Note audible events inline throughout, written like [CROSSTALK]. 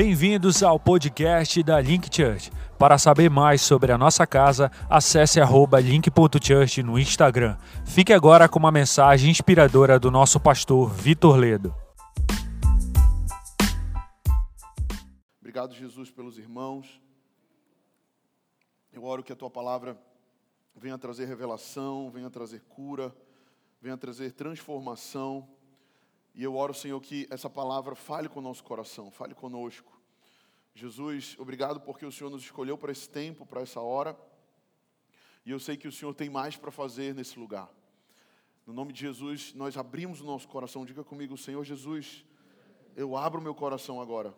Bem-vindos ao podcast da Link Church. Para saber mais sobre a nossa casa, acesse link.church no Instagram. Fique agora com uma mensagem inspiradora do nosso pastor Vitor Ledo. Obrigado, Jesus, pelos irmãos. Eu oro que a tua palavra venha trazer revelação, venha trazer cura, venha trazer transformação. E eu oro, Senhor, que essa palavra fale com o nosso coração, fale conosco. Jesus, obrigado porque o Senhor nos escolheu para esse tempo, para essa hora. E eu sei que o Senhor tem mais para fazer nesse lugar. No nome de Jesus, nós abrimos o nosso coração. Diga comigo, Senhor Jesus, eu abro meu coração agora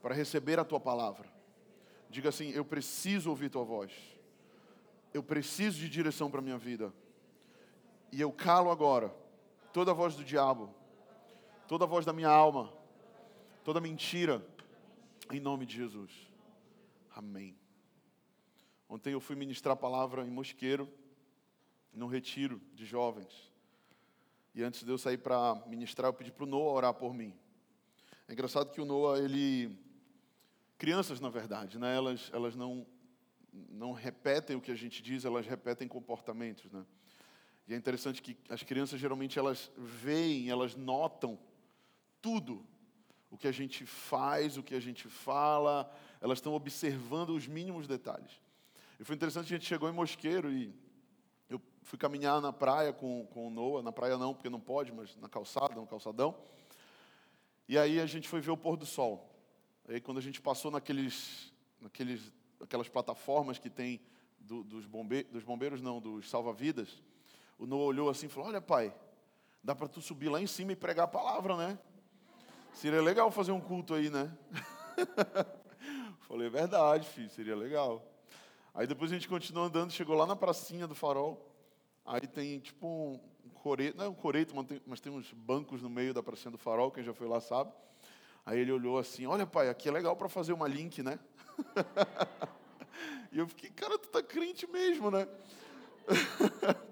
para receber a tua palavra. Diga assim: eu preciso ouvir tua voz. Eu preciso de direção para minha vida. E eu calo agora toda a voz do diabo, toda a voz da minha alma, toda mentira, em nome de Jesus. Amém. Ontem eu fui ministrar a palavra em Mosqueiro, num retiro de jovens. E antes de eu sair para ministrar, eu pedi para o Noah orar por mim. É engraçado que o Noah, ele. Crianças, na verdade, né? elas, elas não, não repetem o que a gente diz, elas repetem comportamentos. Né? E é interessante que as crianças geralmente elas veem, elas notam tudo o que a gente faz, o que a gente fala, elas estão observando os mínimos detalhes. E foi interessante, a gente chegou em Mosqueiro e eu fui caminhar na praia com, com o Noah, na praia não, porque não pode, mas na calçada, no calçadão. E aí a gente foi ver o pôr do sol. Aí quando a gente passou naqueles, naqueles, aquelas plataformas que tem do, dos, bombe, dos bombeiros, não, dos salva-vidas, o Noah olhou assim e falou, olha pai, dá para tu subir lá em cima e pregar a palavra, né? Seria legal fazer um culto aí, né? [LAUGHS] Falei, é verdade, filho, seria legal. Aí depois a gente continuou andando, chegou lá na pracinha do farol. Aí tem tipo um coreto, não é um coreto, mas tem, mas tem uns bancos no meio da pracinha do farol, quem já foi lá sabe. Aí ele olhou assim, olha pai, aqui é legal para fazer uma link, né? [LAUGHS] e eu fiquei, cara, tu tá crente mesmo, né? [LAUGHS]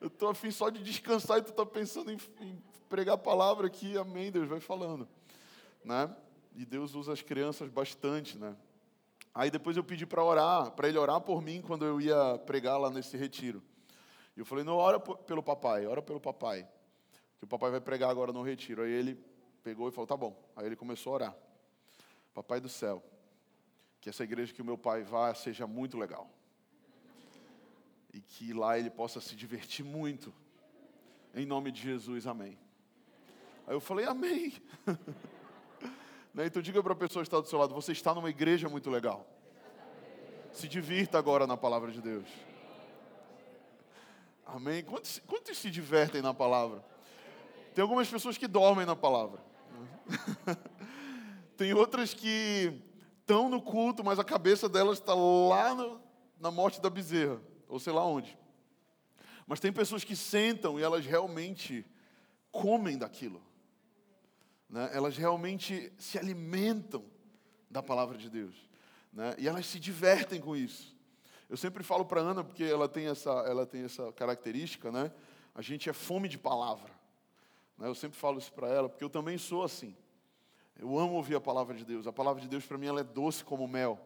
eu tô afim só de descansar e tu tá pensando em, em pregar a palavra aqui, amém, Deus vai falando, né? E Deus usa as crianças bastante, né? Aí depois eu pedi para orar, para ele orar por mim quando eu ia pregar lá nesse retiro. E eu falei, não, ora pelo papai, ora pelo papai, que o papai vai pregar agora no retiro. Aí ele pegou e falou, tá bom. Aí ele começou a orar. Papai do céu, que essa igreja que o meu pai vá seja muito legal. E que lá ele possa se divertir muito. Em nome de Jesus, amém. Aí eu falei, amém. [LAUGHS] né? Então diga para a pessoa que está do seu lado, você está numa igreja muito legal. Se divirta agora na palavra de Deus. Amém? Quantos, quantos se divertem na palavra? Tem algumas pessoas que dormem na palavra. [LAUGHS] Tem outras que estão no culto, mas a cabeça delas está lá no, na morte da bezerra, ou sei lá onde. Mas tem pessoas que sentam e elas realmente comem daquilo né, elas realmente se alimentam da palavra de Deus. Né, e elas se divertem com isso. Eu sempre falo para Ana, porque ela tem essa, ela tem essa característica, né? A gente é fome de palavra. Né, eu sempre falo isso para ela, porque eu também sou assim. Eu amo ouvir a palavra de Deus. A palavra de Deus para mim ela é doce como mel.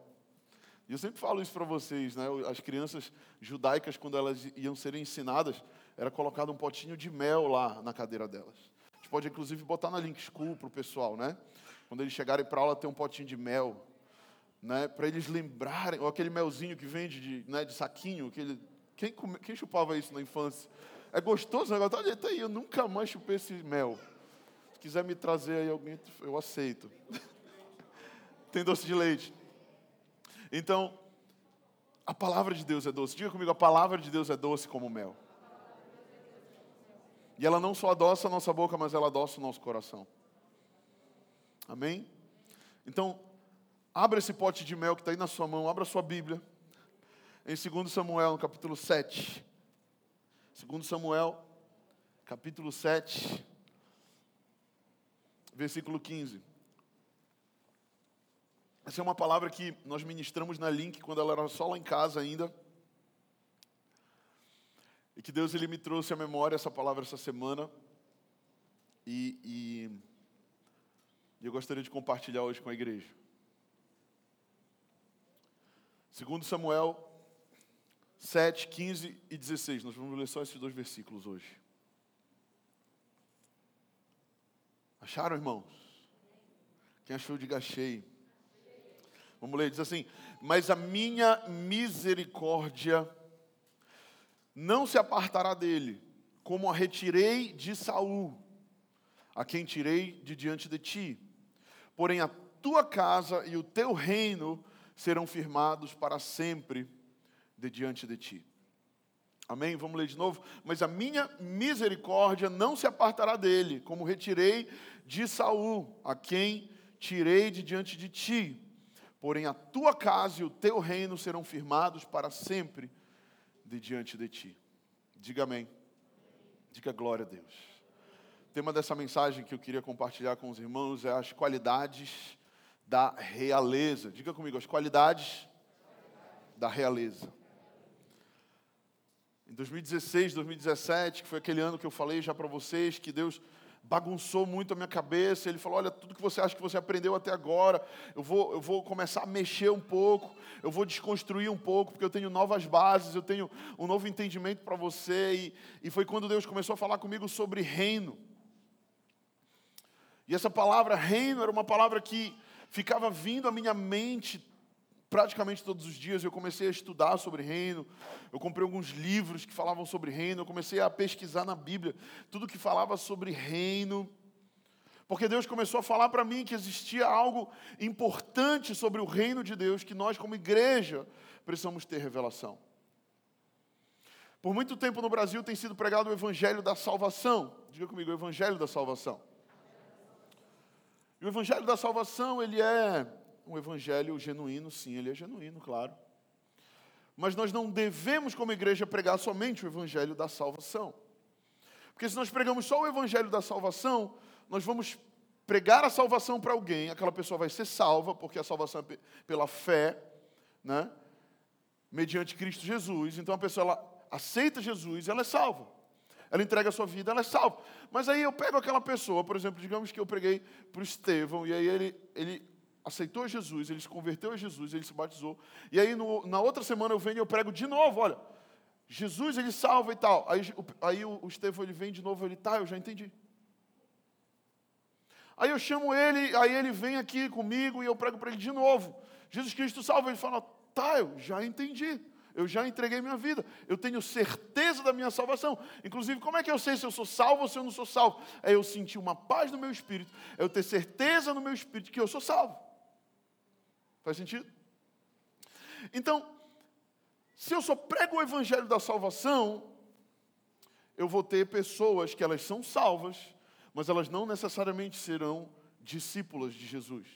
E eu sempre falo isso para vocês, né? As crianças judaicas, quando elas iam serem ensinadas, era colocado um potinho de mel lá na cadeira delas gente pode, inclusive, botar na Link School para o pessoal, né? Quando eles chegarem para aula, ter um potinho de mel, né? Para eles lembrarem, ou aquele melzinho que vende de, né, de saquinho, aquele, quem, come, quem chupava isso na infância? É gostoso o negócio? Olha, tá aí, eu nunca mais chupei esse mel. Se quiser me trazer aí alguém, eu aceito. [LAUGHS] Tem doce de leite. Então, a palavra de Deus é doce. Diga comigo, a palavra de Deus é doce como mel. E ela não só adoça a nossa boca, mas ela adoça o nosso coração. Amém? Então, abra esse pote de mel que está aí na sua mão, abra a sua Bíblia. Em 2 Samuel, no capítulo 7. 2 Samuel, capítulo 7, versículo 15. Essa é uma palavra que nós ministramos na Link quando ela era só lá em casa ainda. E que Deus ele me trouxe à memória essa palavra essa semana. E, e, eu gostaria de compartilhar hoje com a igreja. Segundo Samuel 7, 15 e 16. Nós vamos ler só esses dois versículos hoje. Acharam, irmãos? Quem achou, diga achei. Vamos ler, diz assim: Mas a minha misericórdia não se apartará dele, como a retirei de Saul, a quem tirei de diante de ti. Porém, a tua casa e o teu reino serão firmados para sempre de diante de ti. Amém? Vamos ler de novo. Mas a minha misericórdia não se apartará dele, como retirei de Saul, a quem tirei de diante de ti. Porém, a tua casa e o teu reino serão firmados para sempre de diante de ti. Diga amém. Diga glória a Deus. O tema dessa mensagem que eu queria compartilhar com os irmãos é as qualidades da realeza. Diga comigo, as qualidades da realeza. Em 2016, 2017, que foi aquele ano que eu falei já para vocês, que Deus bagunçou muito a minha cabeça. Ele falou: Olha, tudo que você acha que você aprendeu até agora, eu vou, eu vou começar a mexer um pouco, eu vou desconstruir um pouco, porque eu tenho novas bases, eu tenho um novo entendimento para você. E, e foi quando Deus começou a falar comigo sobre reino. E essa palavra reino era uma palavra que ficava vindo à minha mente praticamente todos os dias. Eu comecei a estudar sobre reino, eu comprei alguns livros que falavam sobre reino, eu comecei a pesquisar na Bíblia tudo que falava sobre reino. Porque Deus começou a falar para mim que existia algo importante sobre o reino de Deus que nós, como igreja, precisamos ter revelação. Por muito tempo no Brasil tem sido pregado o evangelho da salvação. Diga comigo, o evangelho da salvação. E o evangelho da salvação, ele é um evangelho genuíno, sim, ele é genuíno, claro. Mas nós não devemos, como igreja, pregar somente o evangelho da salvação. Porque se nós pregamos só o evangelho da salvação, nós vamos pregar a salvação para alguém, aquela pessoa vai ser salva, porque a salvação é pela fé, né? Mediante Cristo Jesus. Então a pessoa ela aceita Jesus, ela é salva. Ela entrega a sua vida, ela é salva. Mas aí eu pego aquela pessoa, por exemplo, digamos que eu preguei para o Estevão, e aí ele, ele aceitou Jesus, ele se converteu a Jesus, ele se batizou. E aí no, na outra semana eu venho e eu prego de novo, olha, Jesus ele salva e tal. Aí, aí o, o Estevão ele vem de novo, ele tá, eu já entendi. Aí eu chamo ele, aí ele vem aqui comigo e eu prego para ele de novo. Jesus Cristo salva, ele fala, tá, eu já entendi eu já entreguei minha vida, eu tenho certeza da minha salvação. Inclusive, como é que eu sei se eu sou salvo ou se eu não sou salvo? É eu sentir uma paz no meu espírito, é eu ter certeza no meu espírito que eu sou salvo. Faz sentido? Então, se eu só prego o evangelho da salvação, eu vou ter pessoas que elas são salvas, mas elas não necessariamente serão discípulas de Jesus.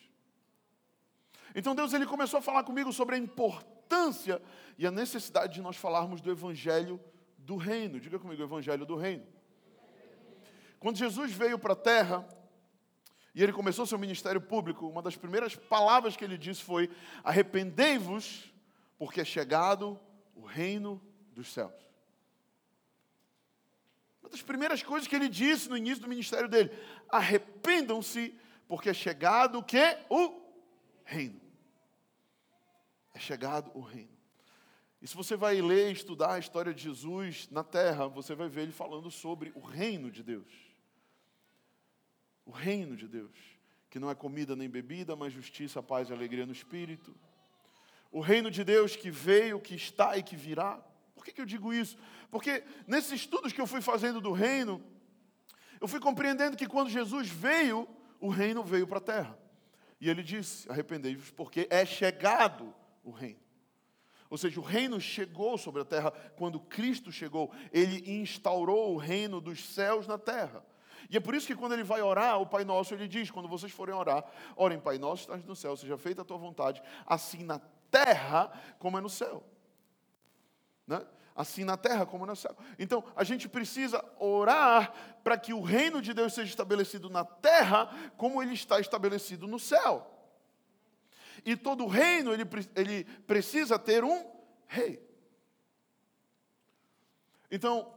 Então Deus ele começou a falar comigo sobre a importância e a necessidade de nós falarmos do Evangelho do Reino. Diga comigo, Evangelho do Reino. Quando Jesus veio para a terra e ele começou seu ministério público, uma das primeiras palavras que ele disse foi: Arrependei-vos, porque é chegado o reino dos céus. Uma das primeiras coisas que ele disse no início do ministério dele: Arrependam-se, porque é chegado o que? O reino é chegado o reino. E se você vai ler e estudar a história de Jesus na terra, você vai ver ele falando sobre o reino de Deus. O reino de Deus, que não é comida nem bebida, mas justiça, paz e alegria no espírito. O reino de Deus que veio, que está e que virá. Por que, que eu digo isso? Porque nesses estudos que eu fui fazendo do reino, eu fui compreendendo que quando Jesus veio, o reino veio para a terra. E ele disse: arrependei-vos, porque é chegado o reino. Ou seja, o reino chegou sobre a terra quando Cristo chegou. Ele instaurou o reino dos céus na terra. E é por isso que quando ele vai orar, o Pai Nosso, ele diz: quando vocês forem orar, orem, Pai Nosso, estás no céu, seja feita a tua vontade, assim na terra como é no céu. Né? Assim na terra como é no céu. Então, a gente precisa orar para que o reino de Deus seja estabelecido na terra como ele está estabelecido no céu. E todo reino ele, ele precisa ter um rei. Então,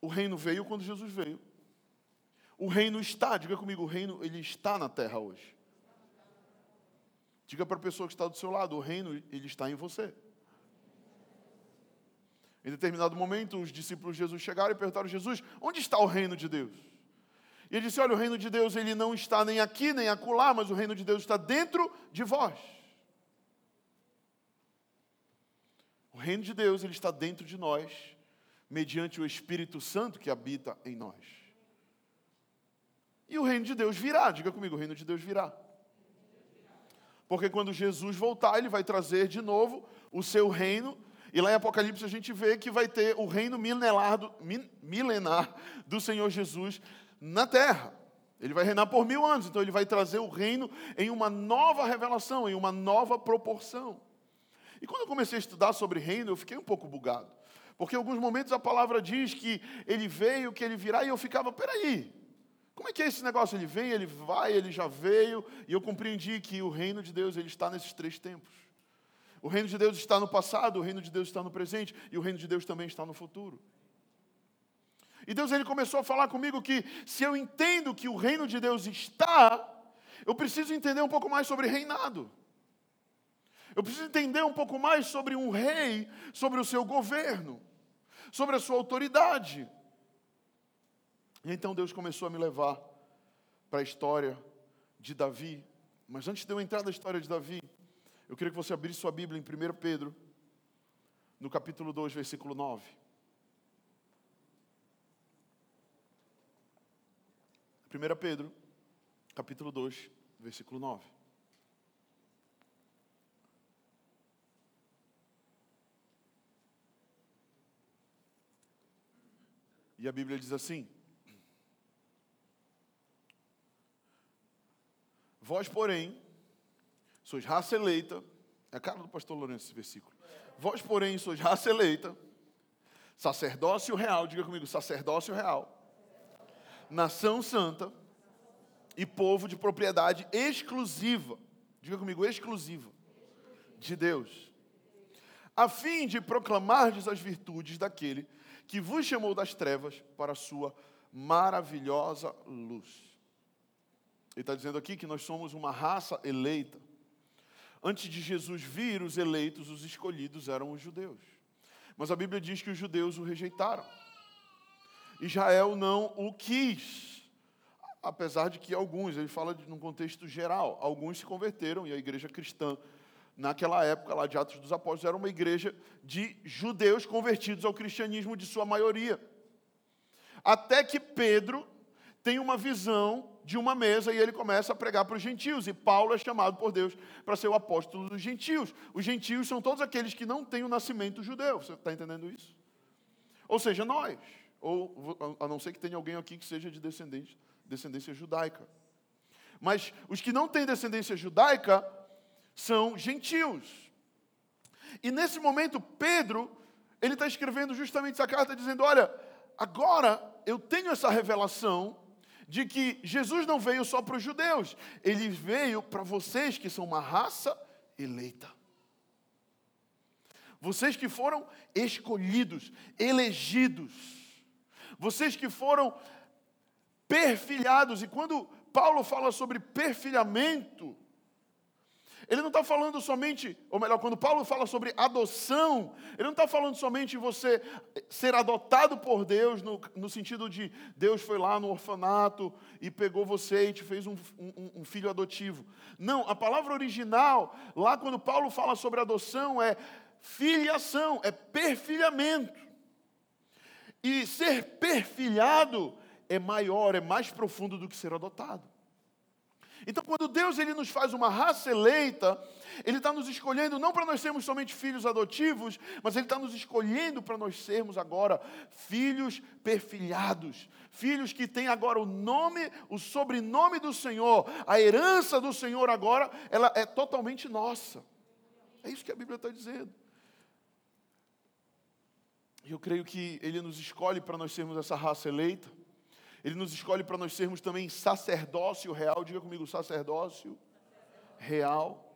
o reino veio quando Jesus veio. O reino está, diga comigo, o reino ele está na terra hoje. Diga para a pessoa que está do seu lado, o reino ele está em você. Em determinado momento, os discípulos de Jesus chegaram e perguntaram a Jesus: "Onde está o reino de Deus?" E ele disse: "Olha, o reino de Deus ele não está nem aqui nem acolá, mas o reino de Deus está dentro de vós." O reino de Deus ele está dentro de nós, mediante o Espírito Santo que habita em nós. E o reino de Deus virá, diga comigo, o reino de Deus virá. Porque quando Jesus voltar, ele vai trazer de novo o seu reino. E lá em Apocalipse a gente vê que vai ter o reino milenar do, milenar do Senhor Jesus na terra. Ele vai reinar por mil anos, então ele vai trazer o reino em uma nova revelação, em uma nova proporção. E quando eu comecei a estudar sobre reino, eu fiquei um pouco bugado. Porque em alguns momentos a palavra diz que ele veio, que ele virá, e eu ficava, peraí, como é que é esse negócio? Ele vem, ele vai, ele já veio, e eu compreendi que o reino de Deus ele está nesses três tempos. O reino de Deus está no passado, o reino de Deus está no presente, e o reino de Deus também está no futuro. E Deus ele começou a falar comigo que se eu entendo que o reino de Deus está, eu preciso entender um pouco mais sobre reinado. Eu preciso entender um pouco mais sobre um rei, sobre o seu governo, sobre a sua autoridade. E então Deus começou a me levar para a história de Davi. Mas antes de eu entrar na história de Davi, eu queria que você abrisse sua Bíblia em 1 Pedro, no capítulo 2, versículo 9. 1 Pedro, capítulo 2, versículo 9. E a Bíblia diz assim: Vós, porém, sois raça eleita. É a cara do pastor Lourenço esse versículo. Vós, porém, sois raça eleita, sacerdócio real, diga comigo, sacerdócio real, nação santa e povo de propriedade exclusiva, diga comigo, exclusiva, de Deus, a fim de proclamardes as virtudes daquele que vos chamou das trevas para a sua maravilhosa luz. Ele está dizendo aqui que nós somos uma raça eleita. Antes de Jesus vir, os eleitos, os escolhidos eram os judeus. Mas a Bíblia diz que os judeus o rejeitaram. Israel não o quis. Apesar de que alguns, ele fala num contexto geral, alguns se converteram e a igreja cristã, naquela época lá de Atos dos Apóstolos, era uma igreja de judeus convertidos ao cristianismo de sua maioria. Até que Pedro tem uma visão de uma mesa e ele começa a pregar para os gentios. E Paulo é chamado por Deus para ser o apóstolo dos gentios. Os gentios são todos aqueles que não têm o nascimento judeu. Você está entendendo isso? Ou seja, nós. Ou a não ser que tenha alguém aqui que seja de descendência, judaica. Mas os que não têm descendência judaica são gentios. E nesse momento, Pedro, ele está escrevendo justamente essa carta dizendo: olha, agora eu tenho essa revelação de que Jesus não veio só para os judeus, ele veio para vocês que são uma raça eleita. Vocês que foram escolhidos, elegidos, vocês que foram perfilhados, e quando Paulo fala sobre perfilhamento, ele não está falando somente, ou melhor, quando Paulo fala sobre adoção, ele não está falando somente você ser adotado por Deus, no, no, sentido de Deus foi lá no orfanato e pegou você e te fez um, um, um filho adotivo. Não, a palavra original, lá quando Paulo fala sobre adoção, é filiação, é perfilhamento. E ser perfilhado é maior, é mais profundo do que ser adotado. Então, quando Deus ele nos faz uma raça eleita, Ele está nos escolhendo não para nós sermos somente filhos adotivos, mas Ele está nos escolhendo para nós sermos agora filhos perfilhados, filhos que têm agora o nome, o sobrenome do Senhor, a herança do Senhor agora, ela é totalmente nossa. É isso que a Bíblia está dizendo. E eu creio que Ele nos escolhe para nós sermos essa raça eleita. Ele nos escolhe para nós sermos também sacerdócio real. Diga comigo, sacerdócio real.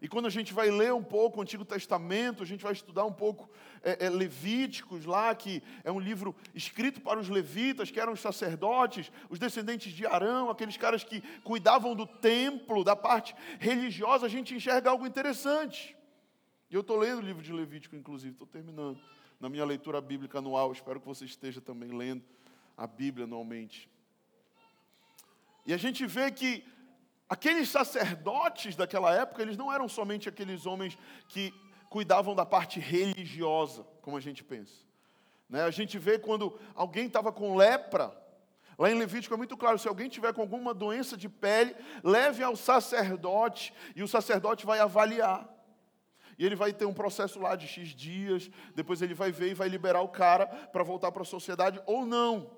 E quando a gente vai ler um pouco o Antigo Testamento, a gente vai estudar um pouco é, é, Levíticos lá, que é um livro escrito para os levitas, que eram os sacerdotes, os descendentes de Arão, aqueles caras que cuidavam do templo, da parte religiosa, a gente enxerga algo interessante. E eu estou lendo o livro de Levítico, inclusive, estou terminando. Na minha leitura bíblica anual, espero que você esteja também lendo a Bíblia anualmente. E a gente vê que aqueles sacerdotes daquela época, eles não eram somente aqueles homens que cuidavam da parte religiosa, como a gente pensa. Né? A gente vê quando alguém estava com lepra, lá em Levítico é muito claro: se alguém tiver com alguma doença de pele, leve ao sacerdote e o sacerdote vai avaliar. E ele vai ter um processo lá de X dias, depois ele vai ver e vai liberar o cara para voltar para a sociedade ou não.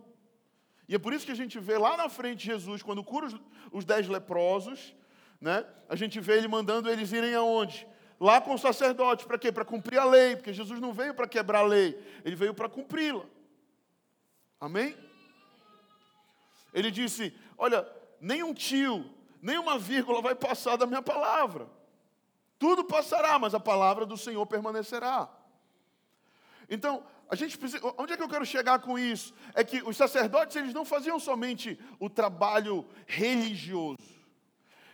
E é por isso que a gente vê lá na frente Jesus, quando cura os, os dez leprosos, né? a gente vê ele mandando eles irem aonde? Lá com os sacerdotes, para quê? Para cumprir a lei, porque Jesus não veio para quebrar a lei, ele veio para cumpri-la. Amém? Ele disse: Olha, nem um tio, nem uma vírgula vai passar da minha palavra. Tudo passará, mas a palavra do Senhor permanecerá. Então, a gente precisa, onde é que eu quero chegar com isso? É que os sacerdotes, eles não faziam somente o trabalho religioso.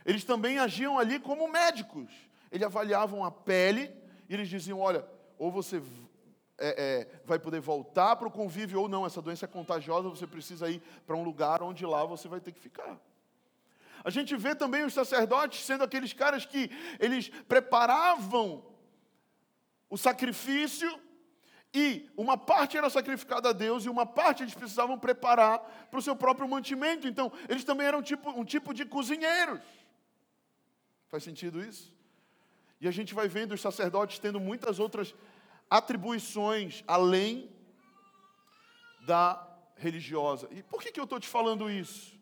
Eles também agiam ali como médicos. Eles avaliavam a pele e eles diziam: olha, ou você é, é, vai poder voltar para o convívio ou não, essa doença é contagiosa, você precisa ir para um lugar onde lá você vai ter que ficar. A gente vê também os sacerdotes sendo aqueles caras que eles preparavam o sacrifício e uma parte era sacrificada a Deus e uma parte eles precisavam preparar para o seu próprio mantimento. Então, eles também eram tipo, um tipo de cozinheiros. Faz sentido isso? E a gente vai vendo os sacerdotes tendo muitas outras atribuições além da religiosa. E por que, que eu estou te falando isso?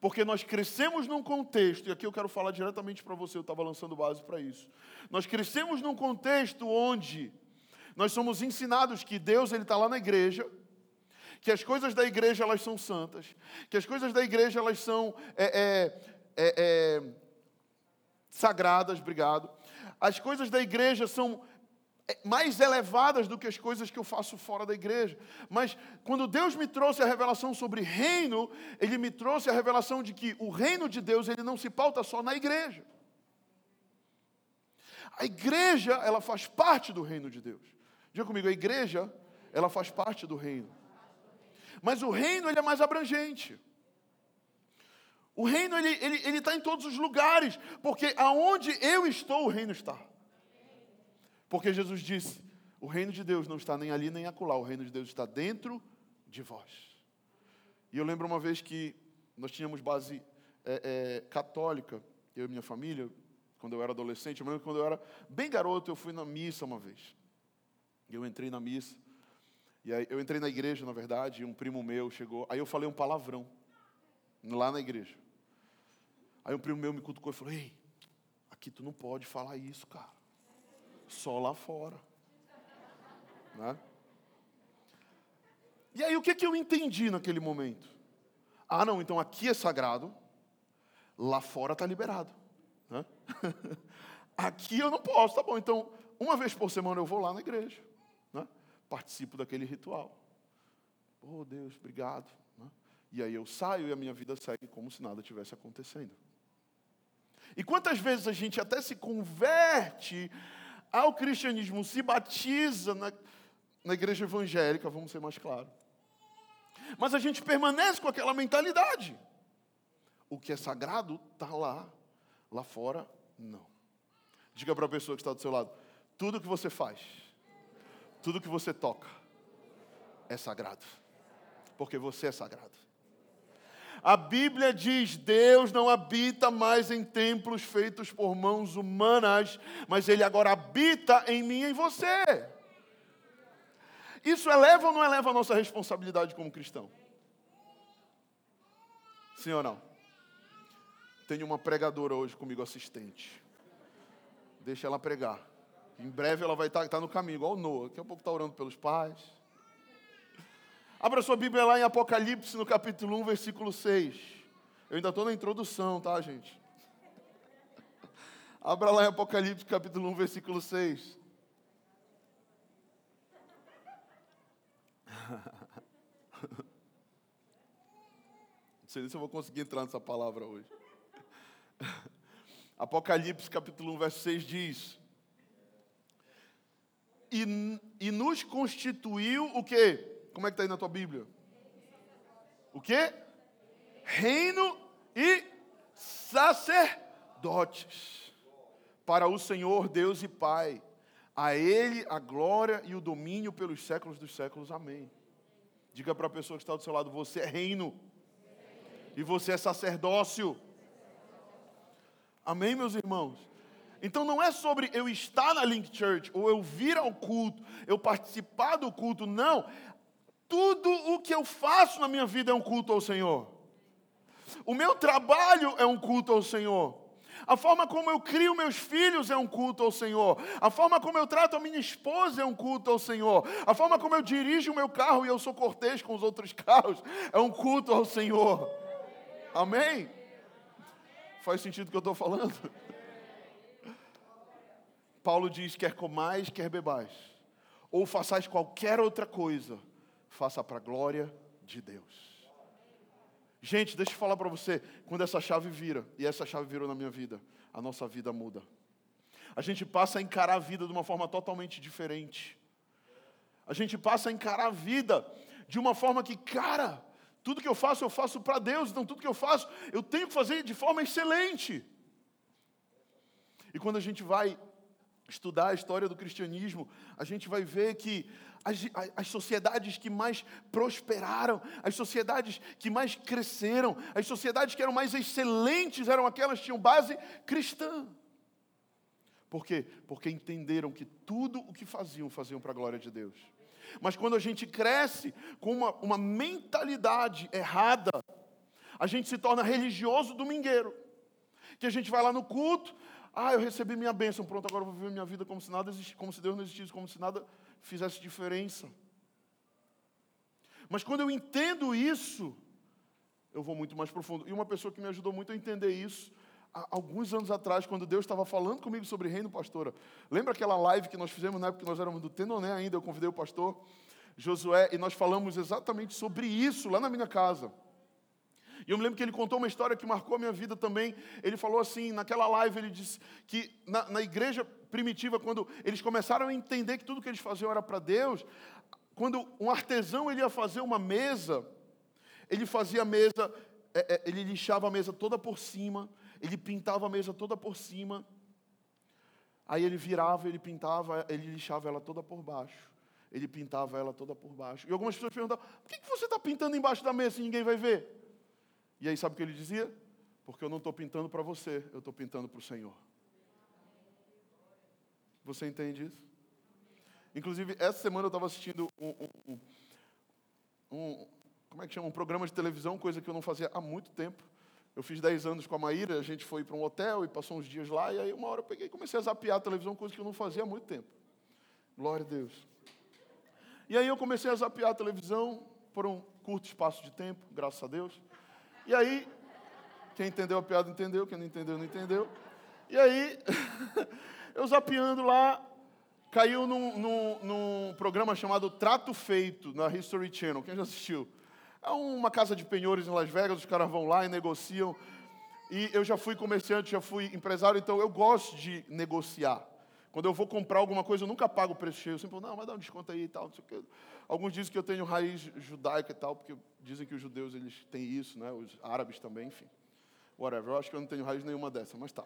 Porque nós crescemos num contexto, e aqui eu quero falar diretamente para você, eu estava lançando base para isso. Nós crescemos num contexto onde nós somos ensinados que Deus ele está lá na igreja, que as coisas da igreja elas são santas, que as coisas da igreja elas são é, é, é, é, sagradas, obrigado. As coisas da igreja são é, mais elevadas do que as coisas que eu faço fora da igreja. Mas quando Deus me trouxe a revelação sobre reino, Ele me trouxe a revelação de que o reino de Deus ele não se pauta só na igreja. A igreja ela faz parte do reino de Deus. Diga comigo, a igreja, ela faz parte do reino. Mas o reino, ele é mais abrangente. O reino, ele está ele, ele tá em todos os lugares, porque aonde eu estou, o reino está. Porque Jesus disse, o reino de Deus não está nem ali nem acolá, o reino de Deus está dentro de vós. E eu lembro uma vez que nós tínhamos base é, é, católica, eu e minha família, quando eu era adolescente, eu lembro que quando eu era bem garoto, eu fui na missa uma vez. Eu entrei na missa. E aí eu entrei na igreja, na verdade, e um primo meu chegou. Aí eu falei um palavrão lá na igreja. Aí um primo meu me cutucou e falou: Ei, aqui tu não pode falar isso, cara. Só lá fora. Né? E aí o que, que eu entendi naquele momento? Ah, não, então aqui é sagrado, lá fora está liberado. Né? [LAUGHS] aqui eu não posso, tá bom. Então, uma vez por semana eu vou lá na igreja participo daquele ritual. Oh Deus, obrigado. Né? E aí eu saio e a minha vida segue como se nada tivesse acontecendo. E quantas vezes a gente até se converte ao cristianismo, se batiza na, na igreja evangélica, vamos ser mais claros. Mas a gente permanece com aquela mentalidade. O que é sagrado está lá, lá fora, não. Diga para a pessoa que está do seu lado: tudo que você faz, tudo que você toca é sagrado, porque você é sagrado. A Bíblia diz: Deus não habita mais em templos feitos por mãos humanas, mas Ele agora habita em mim e em você. Isso eleva ou não eleva a nossa responsabilidade como cristão? Sim ou não? Tenho uma pregadora hoje comigo, assistente. Deixa ela pregar. Em breve ela vai estar, estar no caminho, igual o Noah. Daqui a pouco está orando pelos pais. Abra sua Bíblia lá em Apocalipse, no capítulo 1, versículo 6. Eu ainda estou na introdução, tá, gente? [LAUGHS] Abra lá em Apocalipse capítulo 1, versículo 6. [LAUGHS] Não sei se eu vou conseguir entrar nessa palavra hoje. [LAUGHS] Apocalipse capítulo 1, verso 6 diz: E, e nos constituiu o quê? Como é que está aí na tua Bíblia? O quê? Reino e sacerdotes para o Senhor Deus e Pai. A Ele a glória e o domínio pelos séculos dos séculos. Amém. Diga para a pessoa que está do seu lado: você é reino e você é sacerdócio. Amém, meus irmãos? Então não é sobre eu estar na Link Church, ou eu vir ao culto, eu participar do culto, não. Tudo o que eu faço na minha vida é um culto ao Senhor. O meu trabalho é um culto ao Senhor. A forma como eu crio meus filhos é um culto ao Senhor. A forma como eu trato a minha esposa é um culto ao Senhor. A forma como eu dirijo o meu carro e eu sou cortês com os outros carros é um culto ao Senhor. Amém? Faz sentido o que eu estou falando? Paulo diz: quer comais, quer bebais, ou façais qualquer outra coisa, faça para a glória de Deus. Gente, deixa eu falar para você, quando essa chave vira, e essa chave virou na minha vida, a nossa vida muda. A gente passa a encarar a vida de uma forma totalmente diferente. A gente passa a encarar a vida de uma forma que, cara, tudo que eu faço, eu faço para Deus, então tudo que eu faço, eu tenho que fazer de forma excelente. E quando a gente vai estudar a história do cristianismo, a gente vai ver que as, as, sociedades que mais prosperaram, as sociedades que mais cresceram, as sociedades que eram mais excelentes eram aquelas que tinham base cristã. Por quê? Porque entenderam que tudo o que faziam, faziam para a glória de Deus. Mas quando a gente cresce com uma, uma mentalidade errada, a gente se torna religioso domingueiro. Que a gente vai lá no culto, ah, eu recebi minha bênção, pronto, agora eu vou viver minha vida como se nada existisse, como se Deus não existisse, como se nada fizesse diferença. Mas quando eu entendo isso, eu vou muito mais profundo. E uma pessoa que me ajudou muito a entender isso alguns anos atrás, quando Deus estava falando comigo sobre reino, pastora. Lembra aquela live que nós fizemos na época que nós éramos do Tenoné ainda? Eu convidei o pastor Josué e nós falamos exatamente sobre isso lá na minha casa. E eu me lembro que ele contou uma história que marcou a minha vida também. Ele falou assim, naquela live, ele disse que na, na igreja primitiva, quando eles começaram a entender que tudo que eles faziam era para Deus, quando um artesão ele ia fazer uma mesa, ele fazia a mesa, é, é, ele lixava a mesa toda por cima, ele pintava a mesa toda por cima. Aí ele virava, ele pintava, ele lixava ela toda por baixo. Ele pintava ela toda por baixo. E algumas pessoas perguntavam: por que, você está pintando embaixo da mesa e ninguém vai ver? E aí sabe o que ele dizia? Porque eu não estou pintando para você, eu estou pintando para o Senhor. Você entende isso? Inclusive, essa semana eu estava assistindo um, um, um, como é que chama? Um programa de televisão, coisa que eu não fazia há muito tempo. Eu fiz 10 anos com a Maíra, a gente foi para um hotel e passou uns dias lá, e aí uma hora eu peguei e comecei a zapear a televisão, coisa que eu não fazia há muito tempo. Glória a Deus. E aí eu comecei a zapear a televisão por um curto espaço de tempo, graças a Deus. E aí, quem entendeu a piada entendeu, quem não entendeu, não entendeu. E aí, [LAUGHS] eu zapeando lá, caiu num, num, num programa chamado Trato Feito, na History Channel. Quem já assistiu? É uma casa de penhores em Las Vegas, os caras vão lá e negociam. E eu já fui comerciante, já fui empresário, então eu gosto de negociar. Quando eu vou comprar alguma coisa, eu nunca pago o preço cheio. Eu sempre falo, não, vai dar um desconto aí e tal. Alguns dizem que eu tenho raiz judaica e tal, porque dizem que os judeus eles têm isso, né? os árabes também, enfim. Whatever. Eu acho que eu não tenho raiz nenhuma dessa, mas tá.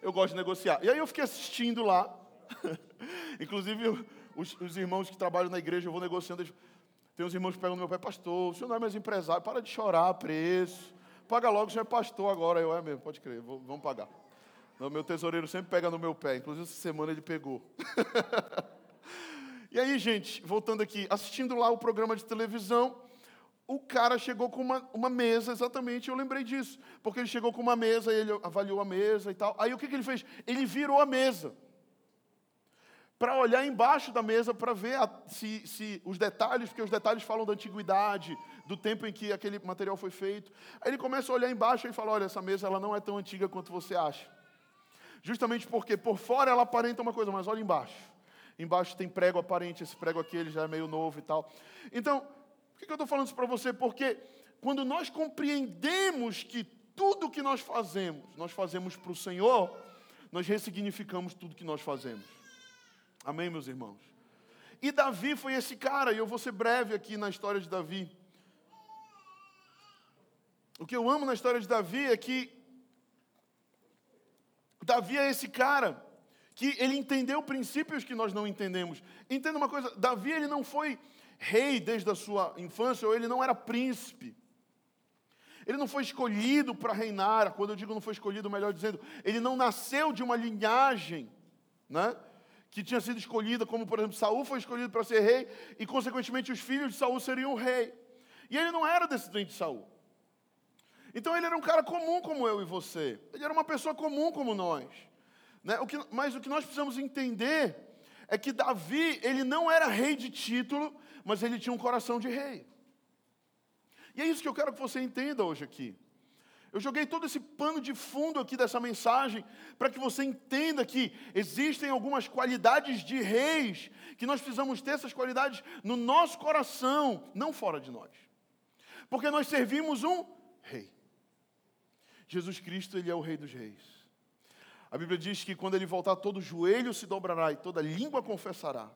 Eu gosto de negociar. E aí eu fiquei assistindo lá. [LAUGHS] Inclusive, os, os, irmãos que trabalham na igreja, eu vou negociando. Eles, tem uns irmãos que pegam no meu pé, pastor, o senhor não é mais empresário, para de chorar, preço. Paga logo, o senhor é pastor agora. Eu é mesmo, pode crer, vou, vamos pagar. O meu tesoureiro sempre pega no meu pé, inclusive essa semana ele pegou. [LAUGHS] e aí, gente, voltando aqui, assistindo lá o programa de televisão, o cara chegou com uma, uma mesa, exatamente, eu lembrei disso, porque ele chegou com uma mesa, ele avaliou a mesa e tal. Aí o que, que ele fez? Ele virou a mesa para olhar embaixo da mesa para ver a, se, se, os detalhes, porque os detalhes falam da antiguidade, do tempo em que aquele material foi feito. Aí ele começa a olhar embaixo e fala: olha, essa mesa ela não é tão antiga quanto você acha. Justamente porque por fora ela aparenta uma coisa, mas olha embaixo. Embaixo tem prego aparente, esse prego aqui ele já é meio novo e tal. Então, por que eu estou falando isso para você? Porque quando nós compreendemos que tudo que nós fazemos, nós fazemos para o Senhor, nós ressignificamos tudo que nós fazemos. Amém, meus irmãos? E Davi foi esse cara, e eu vou ser breve aqui na história de Davi. O que eu amo na história de Davi é que Davi é esse cara que ele entendeu princípios que nós não entendemos. Entenda uma coisa, Davi ele não foi rei desde a sua infância, ou ele não era príncipe. Ele não foi escolhido para reinar, quando eu digo não foi escolhido, melhor dizendo, ele não nasceu de uma linhagem, né? Que tinha sido escolhida, como por exemplo, Saul foi escolhido para ser rei, e consequentemente os filhos de Saul seriam rei. E ele não era descendente de Saul. Então ele era um cara comum como eu e você. Ele era uma pessoa comum como nós. Né? O que, mas o que nós precisamos entender é que Davi, ele não era rei de título, mas ele tinha um coração de rei. E é isso que eu quero que você entenda hoje aqui. Eu joguei todo esse pano de fundo aqui dessa mensagem para que você entenda que existem algumas qualidades de reis que nós precisamos ter essas qualidades no nosso coração, não fora de nós. Porque nós servimos um rei. Jesus Cristo, ele é o rei dos reis. A Bíblia diz que quando ele voltar, todo joelho se dobrará e toda língua confessará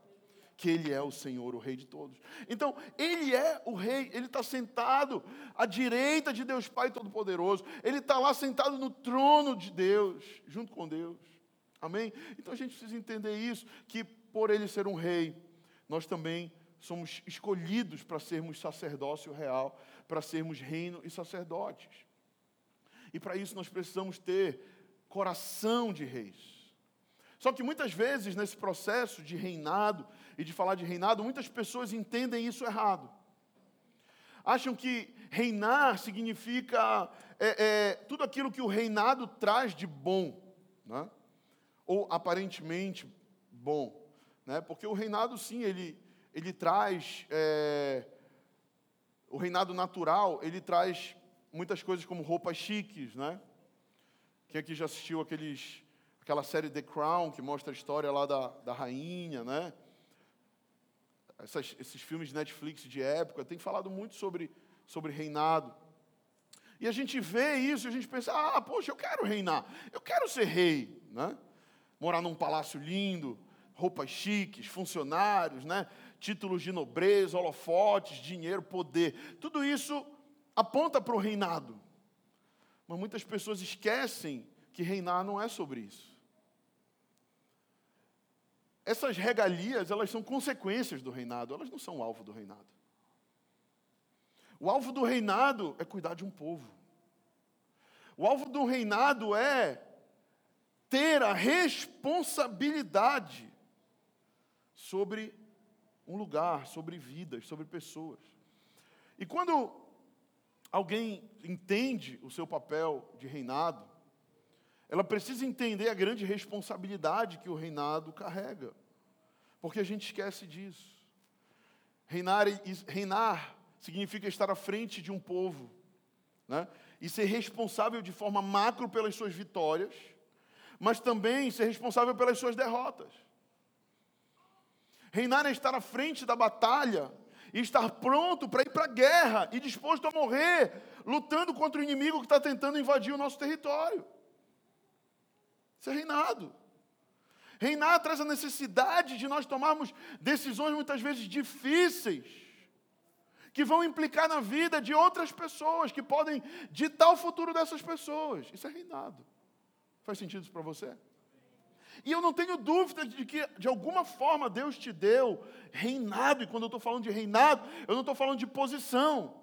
que Ele é o Senhor, o Rei de todos. Então, Ele é o Rei, Ele está sentado à direita de Deus Pai Todo-Poderoso, Ele está lá sentado no trono de Deus, junto com Deus. Amém? Então a gente precisa entender isso, que por Ele ser um Rei, nós também somos escolhidos para sermos sacerdócio real, para sermos reino e sacerdotes. E para isso nós precisamos ter coração de reis. Só que muitas vezes, nesse processo de reinado e de falar de reinado, muitas pessoas entendem isso errado. Acham que reinar significa é, é, tudo aquilo que o reinado traz de bom, né? ou aparentemente bom. Né? Porque o reinado, sim, ele, ele traz. É, o reinado natural, ele traz muitas coisas como roupas chiques, né? Quem aqui já assistiu aqueles aquela série The Crown, que mostra a história lá da, da rainha, né? Essas, esses filmes de Netflix de época, tem falado muito sobre, sobre reinado. E a gente vê isso e a gente pensa, ah, poxa, eu quero reinar, eu quero ser rei, né? Morar num palácio lindo, roupas chiques, funcionários, né? Títulos de nobreza, holofotes, dinheiro, poder. Tudo isso aponta para o reinado. Mas muitas pessoas esquecem que reinar não é sobre isso. Essas regalias, elas são consequências do reinado, elas não são o alvo do reinado. O alvo do reinado é cuidar de um povo. O alvo do reinado é ter a responsabilidade sobre um lugar, sobre vidas, sobre pessoas. E quando alguém entende o seu papel de reinado, ela precisa entender a grande responsabilidade que o reinado carrega. Porque a gente esquece disso. Reinar, reinar significa estar à frente de um povo, né? e ser responsável de forma macro pelas suas vitórias, mas também ser responsável pelas suas derrotas. Reinar é estar à frente da batalha e estar pronto para ir para a guerra e disposto a morrer, lutando contra o inimigo que está tentando invadir o nosso território. Isso é reinado. Reinar traz a necessidade de nós tomarmos decisões muitas vezes difíceis, que vão implicar na vida de outras pessoas, que podem ditar o futuro dessas pessoas. Isso é reinado. Faz sentido isso para você? E eu não tenho dúvida de que, de alguma forma, Deus te deu reinado. E quando eu estou falando de reinado, eu não estou falando de posição.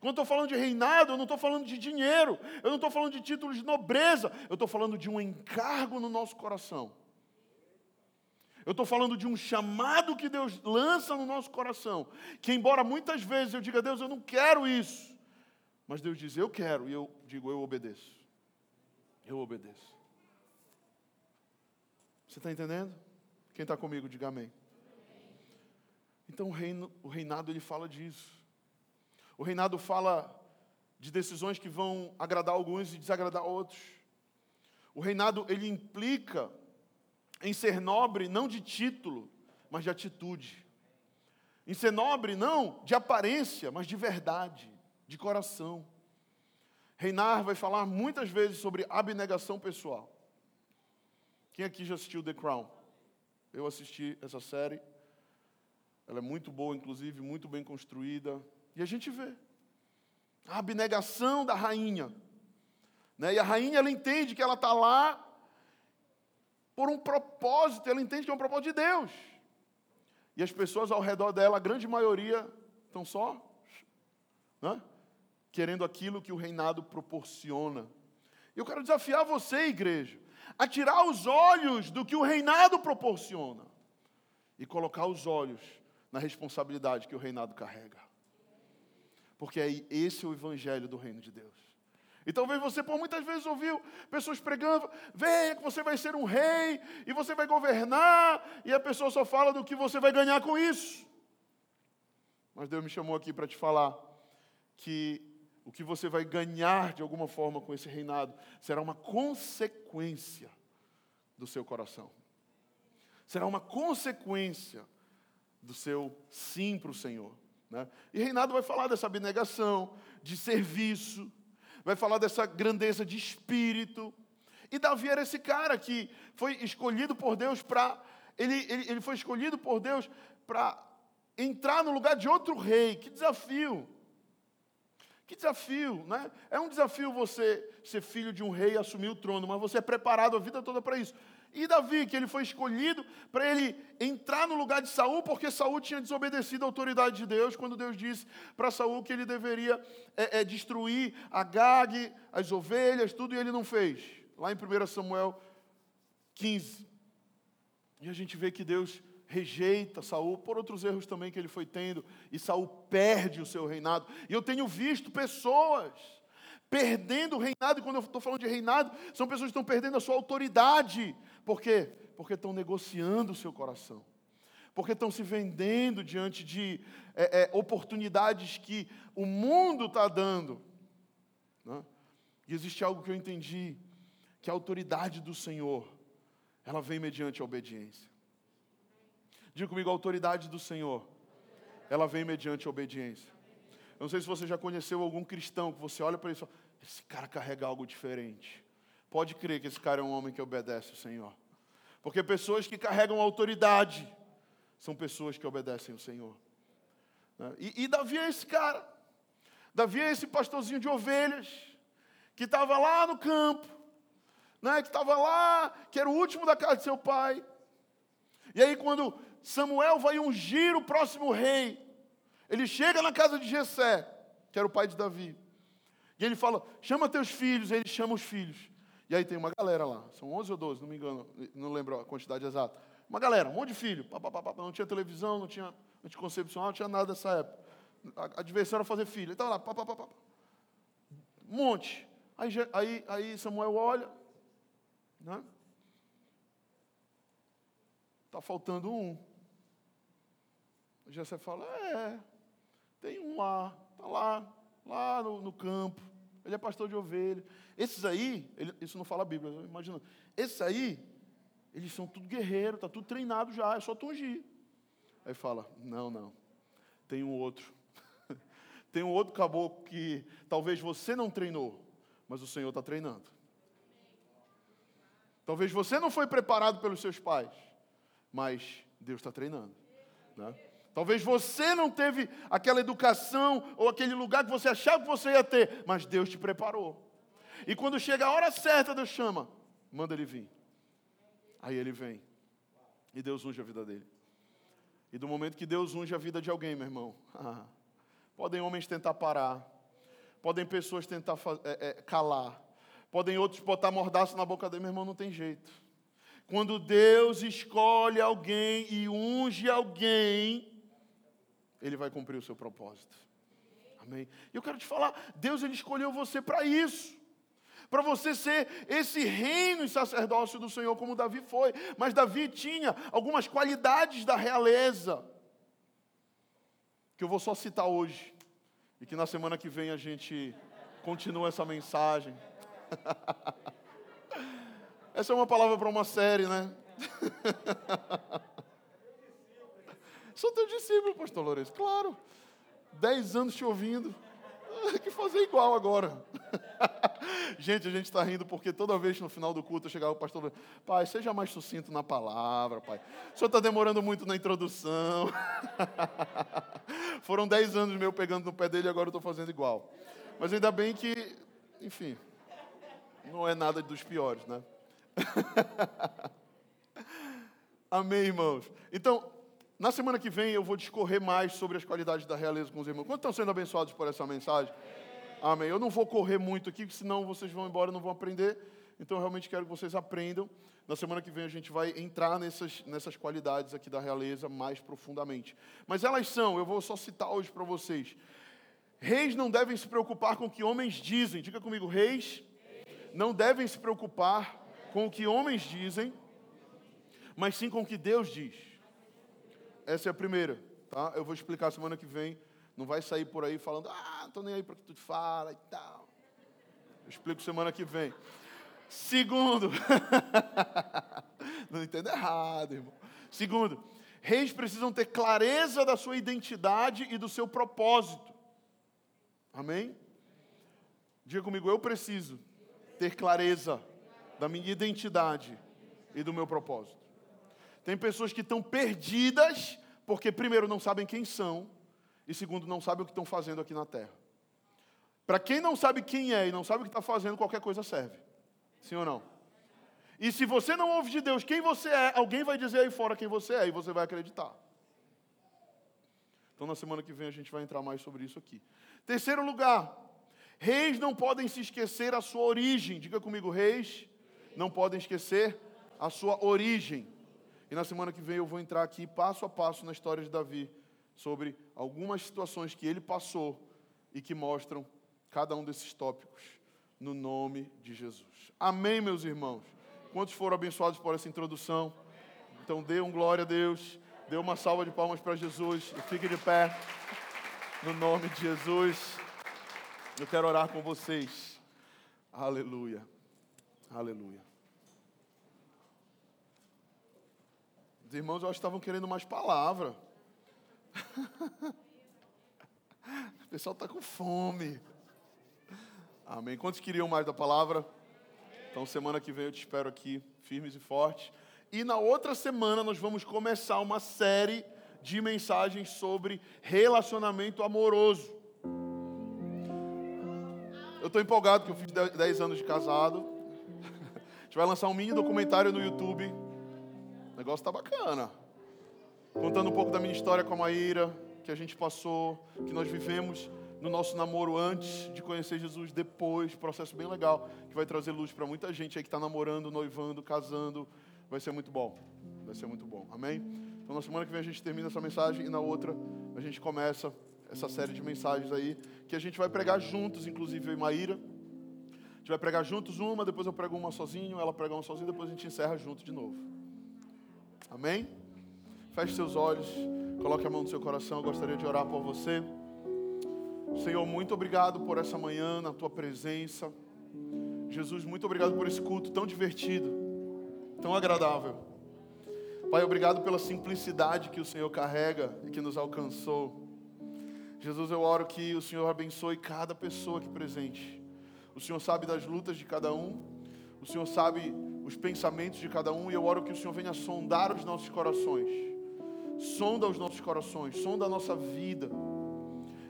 Quando estou falando de reinado, eu não estou falando de dinheiro, eu não estou falando de títulos de nobreza, eu estou falando de um encargo no nosso coração. Eu estou falando de um chamado que Deus lança no nosso coração, que embora muitas vezes eu diga, Deus, eu não quero isso, mas Deus diz, eu quero, e eu digo, eu obedeço. Eu obedeço. Você está entendendo? Quem está comigo, diga amém. Então o, reino, o reinado ele fala disso. O reinado fala de decisões que vão agradar alguns e desagradar outros. O reinado ele implica em ser nobre não de título, mas de atitude. Em ser nobre não de aparência, mas de verdade, de coração. Reinar vai falar muitas vezes sobre abnegação pessoal. Quem aqui já assistiu The Crown? Eu assisti essa série. Ela é muito boa, inclusive, muito bem construída. E a gente vê a abnegação da rainha. Né? E a rainha ela entende que ela está lá por um propósito, ela entende que é um propósito de Deus. E as pessoas ao redor dela, a grande maioria, estão só né? querendo aquilo que o reinado proporciona. Eu quero desafiar você, igreja, a tirar os olhos do que o reinado proporciona e colocar os olhos na responsabilidade que o reinado carrega. Porque é esse o evangelho do reino de Deus. E talvez você por muitas vezes ouviu pessoas pregando, venha que você vai ser um rei e você vai governar, e a pessoa só fala do que você vai ganhar com isso. Mas Deus me chamou aqui para te falar que o que você vai ganhar de alguma forma com esse reinado será uma consequência do seu coração. Será uma consequência do seu sim para o Senhor. Né? E reinado vai falar dessa abnegação, de serviço, vai falar dessa grandeza de espírito. E Davi era esse cara que foi escolhido por Deus para. Ele, ele, ele foi escolhido por Deus para entrar no lugar de outro rei. Que desafio! Que desafio, né? É um desafio você ser filho de um rei e assumir o trono, mas você é preparado a vida toda para isso. E Davi, que ele foi escolhido para ele entrar no lugar de Saul, porque Saul tinha desobedecido a autoridade de Deus, quando Deus disse para Saul que ele deveria é, é, destruir a Gag, as ovelhas, tudo, e ele não fez. Lá em 1 Samuel 15. E a gente vê que Deus rejeita Saul por outros erros também que ele foi tendo, e Saul perde o seu reinado. E eu tenho visto pessoas perdendo o reinado, e quando eu estou falando de reinado, são pessoas que estão perdendo a sua autoridade. Por quê? Porque estão negociando o seu coração. Porque estão se vendendo diante de é, é, oportunidades que o mundo está dando. Né? E existe algo que eu entendi, que a autoridade do Senhor, ela vem mediante a obediência. Diga comigo, a autoridade do Senhor, ela vem mediante a obediência. Eu não sei se você já conheceu algum cristão que você olha para ele e fala, esse cara carrega algo diferente. Pode crer que esse cara é um homem que obedece ao Senhor. Porque pessoas que carregam autoridade são pessoas que obedecem ao Senhor. Né? E, e Davi é esse cara. Davi é esse pastorzinho de ovelhas que estava lá no campo, né, que estava lá, que era o último da casa de seu pai. E aí, quando Samuel vai ungir o próximo rei, ele chega na casa de Jessé, que era o pai de Davi. E ele fala: chama teus filhos, e ele chama os filhos. E aí tem uma galera lá, são 11 ou 12, não me engano, não lembro a quantidade exata. Uma galera, um monte de filho. Pá, pá, pá, não tinha televisão, não tinha anticoncepcional, não tinha nada dessa época. A, a diversão era fazer filho. Estava lá, pá, pá, pá, pá. Um monte. Aí, aí, aí Samuel olha, né? Está faltando um. Você fala, é, tem um lá, está lá, lá no, no campo ele é pastor de ovelha. Esses aí, ele, isso não fala a Bíblia, imagina. Esses aí, eles são tudo guerreiro, está tudo treinado já, é só tu ungir. Aí fala, não, não, tem um outro. [LAUGHS] tem um outro caboclo que talvez você não treinou, mas o Senhor está treinando. Talvez você não foi preparado pelos seus pais, mas Deus está treinando. Né? Talvez você não teve aquela educação ou aquele lugar que você achava que você ia ter, mas Deus te preparou. E quando chega a hora certa, Deus chama, manda ele vir. Aí ele vem. E Deus unge a vida dele. E do momento que Deus unge a vida de alguém, meu irmão, [LAUGHS] podem homens tentar parar, podem pessoas tentar é, é, calar, podem outros botar mordaço na boca dele, meu irmão, não tem jeito. Quando Deus escolhe alguém e unge alguém, ele vai cumprir o seu propósito. Amém? E eu quero te falar, Deus ele escolheu você para isso. Para você ser esse reino e sacerdócio do Senhor, como Davi foi. Mas Davi tinha algumas qualidades da realeza, que eu vou só citar hoje, e que na semana que vem a gente continua essa mensagem. [LAUGHS] Essa é uma palavra para uma série, né? [LAUGHS] Sou teu discípulo, pastor Lourenço. Claro. Dez anos te ouvindo. Tem que fazer igual agora. [LAUGHS] gente, a gente está rindo porque toda vez no final do culto eu chegava o pastor Pai, seja mais sucinto na palavra, pai. O senhor está demorando muito na introdução. [LAUGHS] Foram dez anos meu pegando no pé dele e agora eu estou fazendo igual. Mas ainda bem que, enfim, não é nada dos piores, né? [LAUGHS] Amém, irmãos. Então, na semana que vem eu vou discorrer mais sobre as qualidades da realeza com os irmãos. Quantos estão sendo abençoados por essa mensagem? Amém. Eu não vou correr muito aqui, senão vocês vão embora e não vão aprender. Então eu realmente quero que vocês aprendam. Na semana que vem a gente vai entrar nessas, nessas qualidades aqui da realeza mais profundamente. Mas elas são, eu vou só citar hoje para vocês. Reis não devem se preocupar com o que homens dizem. Diga comigo, reis não devem se preocupar com o que homens dizem, mas sim com o que Deus diz. Essa é a primeira, tá? Eu vou explicar semana que vem. Não vai sair por aí falando, ah, não estou nem aí para que tu fala e tal. Eu explico semana que vem. Segundo, [LAUGHS] não entenda errado, irmão. Segundo, reis precisam ter clareza da sua identidade e do seu propósito. Amém? Diga comigo, eu preciso ter clareza da minha identidade e do meu propósito. Tem pessoas que estão perdidas porque, primeiro, não sabem quem são e, segundo, não sabem o que estão fazendo aqui na terra. Para quem não sabe quem é e não sabe o que está fazendo, qualquer coisa serve. Sim ou não? E se você não ouve de Deus quem você é, alguém vai dizer aí fora quem você é e você vai acreditar. Então, na semana que vem, a gente vai entrar mais sobre isso aqui. Terceiro lugar, reis não podem se esquecer a sua origem. Diga comigo, reis não podem esquecer a sua origem. E na semana que vem eu vou entrar aqui passo a passo na história de Davi, sobre algumas situações que ele passou e que mostram cada um desses tópicos no nome de Jesus. Amém, meus irmãos? Quantos foram abençoados por essa introdução? Então dê um glória a Deus, dê uma salva de palmas para Jesus e fique de pé no nome de Jesus. Eu quero orar com vocês. Aleluia. Aleluia. Os irmãos, eu acho que estavam querendo mais palavra. [LAUGHS] o pessoal está com fome. Amém. Quantos queriam mais da palavra? Então, semana que vem eu te espero aqui, firmes e fortes. E na outra semana nós vamos começar uma série de mensagens sobre relacionamento amoroso. Eu estou empolgado porque eu fiz 10 anos de casado. [LAUGHS] A gente vai lançar um mini documentário no YouTube negócio está bacana. Contando um pouco da minha história com a Maíra, que a gente passou, que nós vivemos no nosso namoro antes de conhecer Jesus, depois, processo bem legal, que vai trazer luz para muita gente aí que está namorando, noivando, casando. Vai ser muito bom. Vai ser muito bom. Amém? Então, na semana que vem a gente termina essa mensagem e na outra a gente começa essa série de mensagens aí, que a gente vai pregar juntos, inclusive eu e Maíra. A gente vai pregar juntos uma, depois eu prego uma sozinho, ela prega uma sozinha, depois a gente encerra junto de novo. Amém? Feche seus olhos, coloque a mão no seu coração. Eu gostaria de orar por você. Senhor, muito obrigado por essa manhã, na tua presença. Jesus, muito obrigado por esse culto tão divertido, tão agradável. Pai, obrigado pela simplicidade que o Senhor carrega e que nos alcançou. Jesus, eu oro que o Senhor abençoe cada pessoa aqui presente. O Senhor sabe das lutas de cada um, o Senhor sabe os pensamentos de cada um e eu oro que o Senhor venha sondar os nossos corações. Sonda os nossos corações, sonda a nossa vida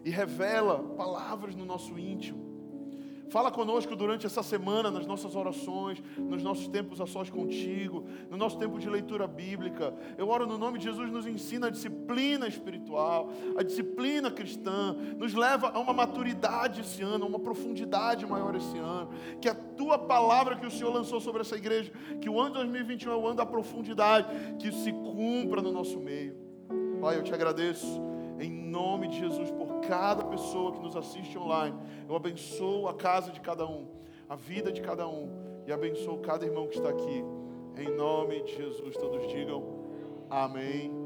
e revela palavras no nosso íntimo Fala conosco durante essa semana, nas nossas orações, nos nossos tempos a sós contigo, no nosso tempo de leitura bíblica. Eu oro no nome de Jesus, nos ensina a disciplina espiritual, a disciplina cristã, nos leva a uma maturidade esse ano, a uma profundidade maior esse ano. Que a tua palavra que o Senhor lançou sobre essa igreja, que o ano de 2021 é o ano da profundidade, que se cumpra no nosso meio. Pai, eu te agradeço em nome de Jesus, por cada pessoa que nos assiste online. Eu abençoo a casa de cada um, a vida de cada um, e abençoo cada irmão que está aqui. Em nome de Jesus, todos digam amém.